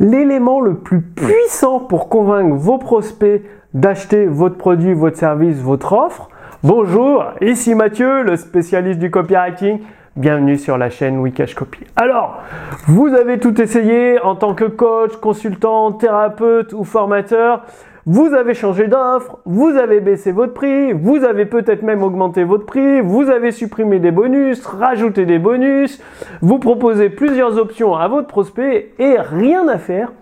l'élément le plus puissant pour convaincre vos prospects d'acheter votre produit, votre service, votre offre. Bonjour, ici Mathieu, le spécialiste du copywriting. Bienvenue sur la chaîne Wikash Copy. Alors, vous avez tout essayé en tant que coach, consultant, thérapeute ou formateur. Vous avez changé d'offre, vous avez baissé votre prix, vous avez peut-être même augmenté votre prix, vous avez supprimé des bonus, rajouté des bonus, vous proposez plusieurs options à votre prospect et rien à faire.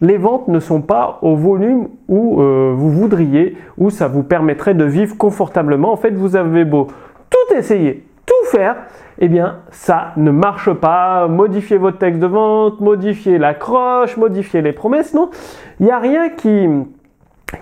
Les ventes ne sont pas au volume où euh, vous voudriez, où ça vous permettrait de vivre confortablement. En fait, vous avez beau tout essayer, tout faire, eh bien, ça ne marche pas. Modifier votre texte de vente, modifier l'accroche, modifier les promesses, non. Il n'y a rien qui,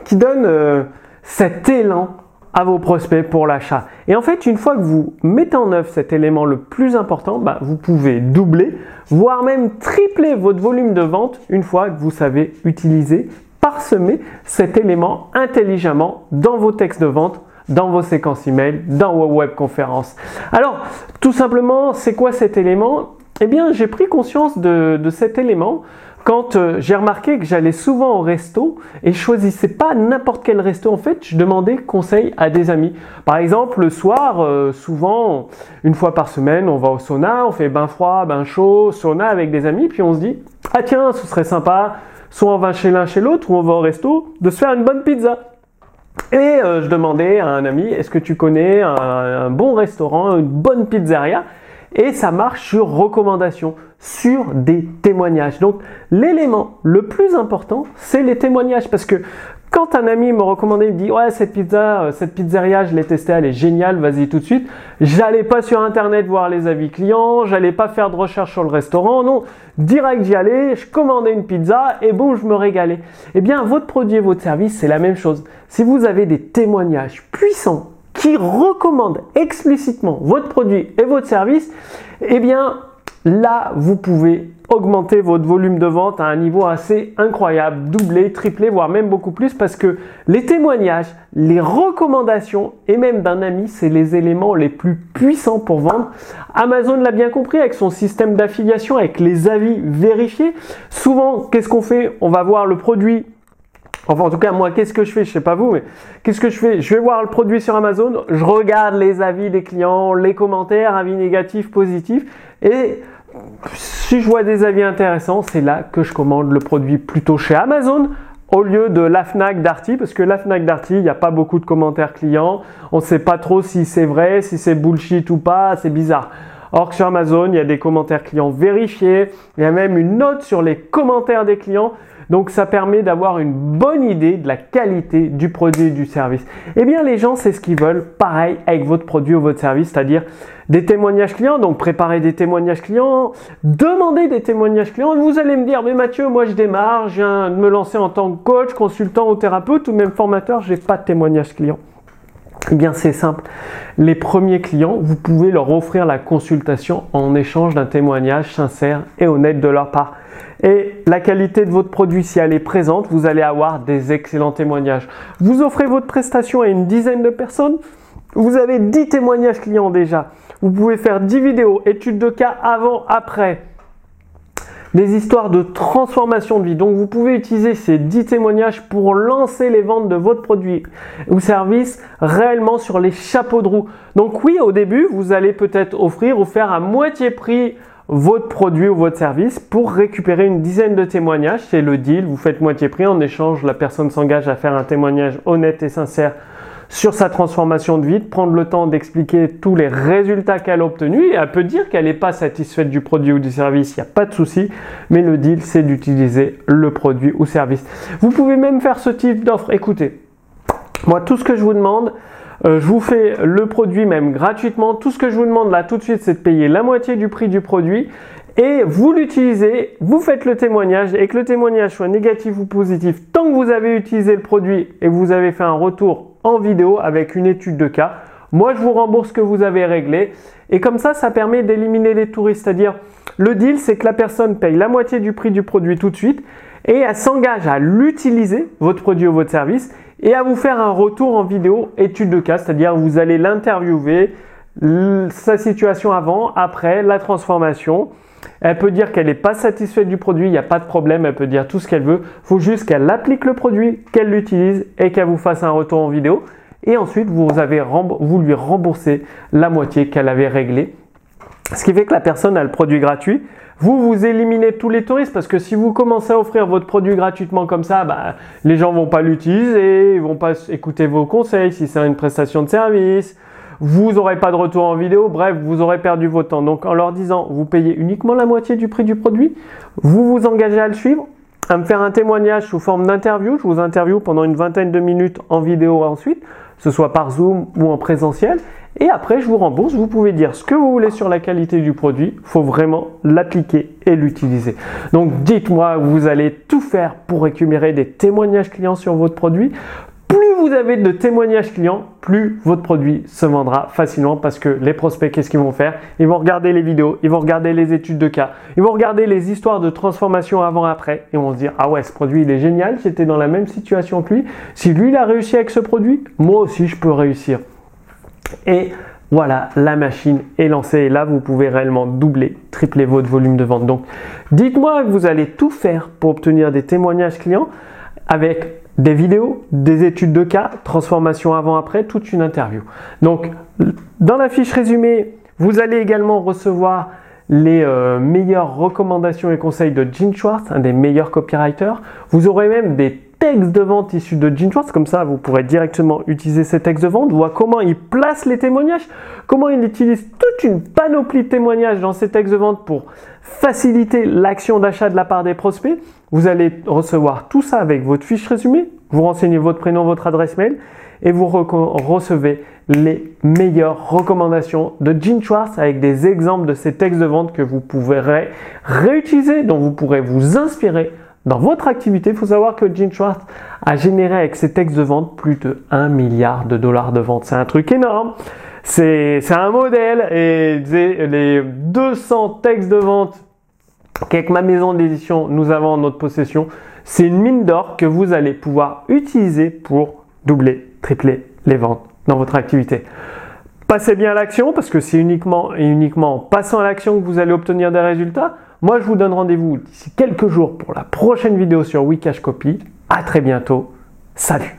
qui donne euh, cet élan à vos prospects pour l'achat. Et en fait, une fois que vous mettez en œuvre cet élément le plus important, bah, vous pouvez doubler, voire même tripler votre volume de vente une fois que vous savez utiliser, parsemer cet élément intelligemment dans vos textes de vente dans vos séquences email, dans vos web conférences. Alors, tout simplement, c'est quoi cet élément? Eh bien, j'ai pris conscience de, de cet élément quand euh, j'ai remarqué que j'allais souvent au resto et je choisissais pas n'importe quel resto en fait, je demandais conseil à des amis. Par exemple, le soir, euh, souvent, une fois par semaine, on va au sauna, on fait bain froid, bain chaud, sauna avec des amis, puis on se dit, ah tiens, ce serait sympa, soit on va chez l'un chez l'autre ou on va au resto, de se faire une bonne pizza. Et euh, je demandais à un ami, est-ce que tu connais un bon restaurant, une bonne pizzeria? Et ça marche sur recommandation, sur des témoignages. Donc l'élément le plus important, c'est les témoignages parce que quand un ami me recommandait, il me dit ouais cette pizza, euh, cette pizzeria, je l'ai testée, elle est géniale, vas-y tout de suite. J'allais pas sur internet voir les avis clients, j'allais pas faire de recherche sur le restaurant, non, direct j'y allais, je commandais une pizza et bon je me régalais. Eh bien votre produit et votre service c'est la même chose. Si vous avez des témoignages puissants qui recommande explicitement votre produit et votre service, eh bien là, vous pouvez augmenter votre volume de vente à un niveau assez incroyable, doubler, tripler, voire même beaucoup plus, parce que les témoignages, les recommandations et même d'un ami, c'est les éléments les plus puissants pour vendre. Amazon l'a bien compris avec son système d'affiliation, avec les avis vérifiés. Souvent, qu'est-ce qu'on fait? On va voir le produit Enfin, en tout cas, moi, qu'est-ce que je fais? Je sais pas vous, mais qu'est-ce que je fais? Je vais voir le produit sur Amazon, je regarde les avis des clients, les commentaires, avis négatifs, positifs, et si je vois des avis intéressants, c'est là que je commande le produit plutôt chez Amazon au lieu de la Fnac Darty, parce que la Fnac Darty, il n'y a pas beaucoup de commentaires clients, on ne sait pas trop si c'est vrai, si c'est bullshit ou pas, c'est bizarre. Or sur Amazon, il y a des commentaires clients vérifiés, il y a même une note sur les commentaires des clients. Donc ça permet d'avoir une bonne idée de la qualité du produit et du service. Eh bien les gens, c'est ce qu'ils veulent, pareil avec votre produit ou votre service, c'est-à-dire des témoignages clients, donc préparer des témoignages clients, demander des témoignages clients. Vous allez me dire, mais Mathieu, moi je démarre, je viens de me lancer en tant que coach, consultant ou thérapeute ou même formateur, j'ai pas de témoignages clients. Eh bien, c'est simple. Les premiers clients, vous pouvez leur offrir la consultation en échange d'un témoignage sincère et honnête de leur part. Et la qualité de votre produit, si elle est présente, vous allez avoir des excellents témoignages. Vous offrez votre prestation à une dizaine de personnes, vous avez 10 témoignages clients déjà. Vous pouvez faire 10 vidéos, études de cas avant, après. Des histoires de transformation de vie. Donc vous pouvez utiliser ces 10 témoignages pour lancer les ventes de votre produit ou service réellement sur les chapeaux de roue. Donc oui, au début, vous allez peut-être offrir ou faire à moitié prix votre produit ou votre service pour récupérer une dizaine de témoignages. C'est le deal, vous faites moitié prix. En échange, la personne s'engage à faire un témoignage honnête et sincère sur sa transformation de vie, prendre le temps d'expliquer tous les résultats qu'elle a obtenus elle peut dire qu'elle n'est pas satisfaite du produit ou du service, il n'y a pas de souci, mais le deal c'est d'utiliser le produit ou service. Vous pouvez même faire ce type d'offre. Écoutez, moi tout ce que je vous demande, euh, je vous fais le produit même gratuitement. Tout ce que je vous demande là tout de suite, c'est de payer la moitié du prix du produit. Et vous l'utilisez, vous faites le témoignage. Et que le témoignage soit négatif ou positif, tant que vous avez utilisé le produit et vous avez fait un retour en vidéo avec une étude de cas, moi je vous rembourse ce que vous avez réglé. Et comme ça ça permet d'éliminer les touristes, c'est-à-dire le deal c'est que la personne paye la moitié du prix du produit tout de suite et elle s'engage à l'utiliser, votre produit ou votre service, et à vous faire un retour en vidéo étude de cas, c'est-à-dire vous allez l'interviewer, sa situation avant, après, la transformation, Elle peut dire qu'elle n'est pas satisfaite du produit, il n'y a pas de problème, elle peut dire tout ce qu'elle veut. Il faut juste qu'elle applique le produit, qu'elle l'utilise et qu'elle vous fasse un retour en vidéo. Et ensuite, vous, avez vous lui remboursez la moitié qu'elle avait réglée. Ce qui fait que la personne a le produit gratuit. Vous, vous éliminez tous les touristes parce que si vous commencez à offrir votre produit gratuitement comme ça, bah, les gens vont pas l'utiliser, ils vont pas écouter vos conseils si c'est une prestation de service. Vous n'aurez pas de retour en vidéo, bref, vous aurez perdu votre temps. Donc en leur disant, vous payez uniquement la moitié du prix du produit, vous vous engagez à le suivre, à me faire un témoignage sous forme d'interview. Je vous interview pendant une vingtaine de minutes en vidéo ensuite, ce soit par Zoom ou en présentiel. Et après, je vous rembourse. Vous pouvez dire ce que vous voulez sur la qualité du produit. Il faut vraiment l'appliquer et l'utiliser. Donc, dites-moi, vous allez tout faire pour récupérer des témoignages clients sur votre produit. Plus vous avez de témoignages clients, plus votre produit se vendra facilement parce que les prospects, qu'est-ce qu'ils vont faire? Ils vont regarder les vidéos, ils vont regarder les études de cas, ils vont regarder les histoires de transformation avant-après et vont se dire Ah ouais, ce produit il est génial, j'étais dans la même situation que lui. Si lui il a réussi avec ce produit, moi aussi je peux réussir. Et voilà, la machine est lancée et là, vous pouvez réellement doubler, tripler votre volume de vente. Donc, dites-moi que vous allez tout faire pour obtenir des témoignages clients avec des vidéos, des études de cas, transformation avant-après, toute une interview. Donc, dans la fiche résumée, vous allez également recevoir les euh, meilleures recommandations et conseils de Gene Schwartz, un des meilleurs copywriters. Vous aurez même des textes de vente issus de Gene Schwartz, comme ça vous pourrez directement utiliser ces textes de vente, voir comment il place les témoignages, comment il utilise toute une panoplie de témoignages dans ces textes de vente pour faciliter l'action d'achat de la part des prospects. Vous allez recevoir tout ça avec votre fiche résumée, vous renseignez votre prénom, votre adresse mail et vous recevez les meilleures recommandations de Gene Schwartz avec des exemples de ces textes de vente que vous pourrez réutiliser, dont vous pourrez vous inspirer dans votre activité. Il faut savoir que Gene Schwartz a généré avec ses textes de vente plus de 1 milliard de dollars de vente. C'est un truc énorme. C'est un modèle et les 200 textes de vente qu'avec ma maison d'édition nous avons en notre possession, c'est une mine d'or que vous allez pouvoir utiliser pour doubler, tripler les ventes dans votre activité. Passez bien à l'action parce que c'est uniquement et uniquement en passant à l'action que vous allez obtenir des résultats. Moi, je vous donne rendez-vous d'ici quelques jours pour la prochaine vidéo sur Wikash Copy. À très bientôt. Salut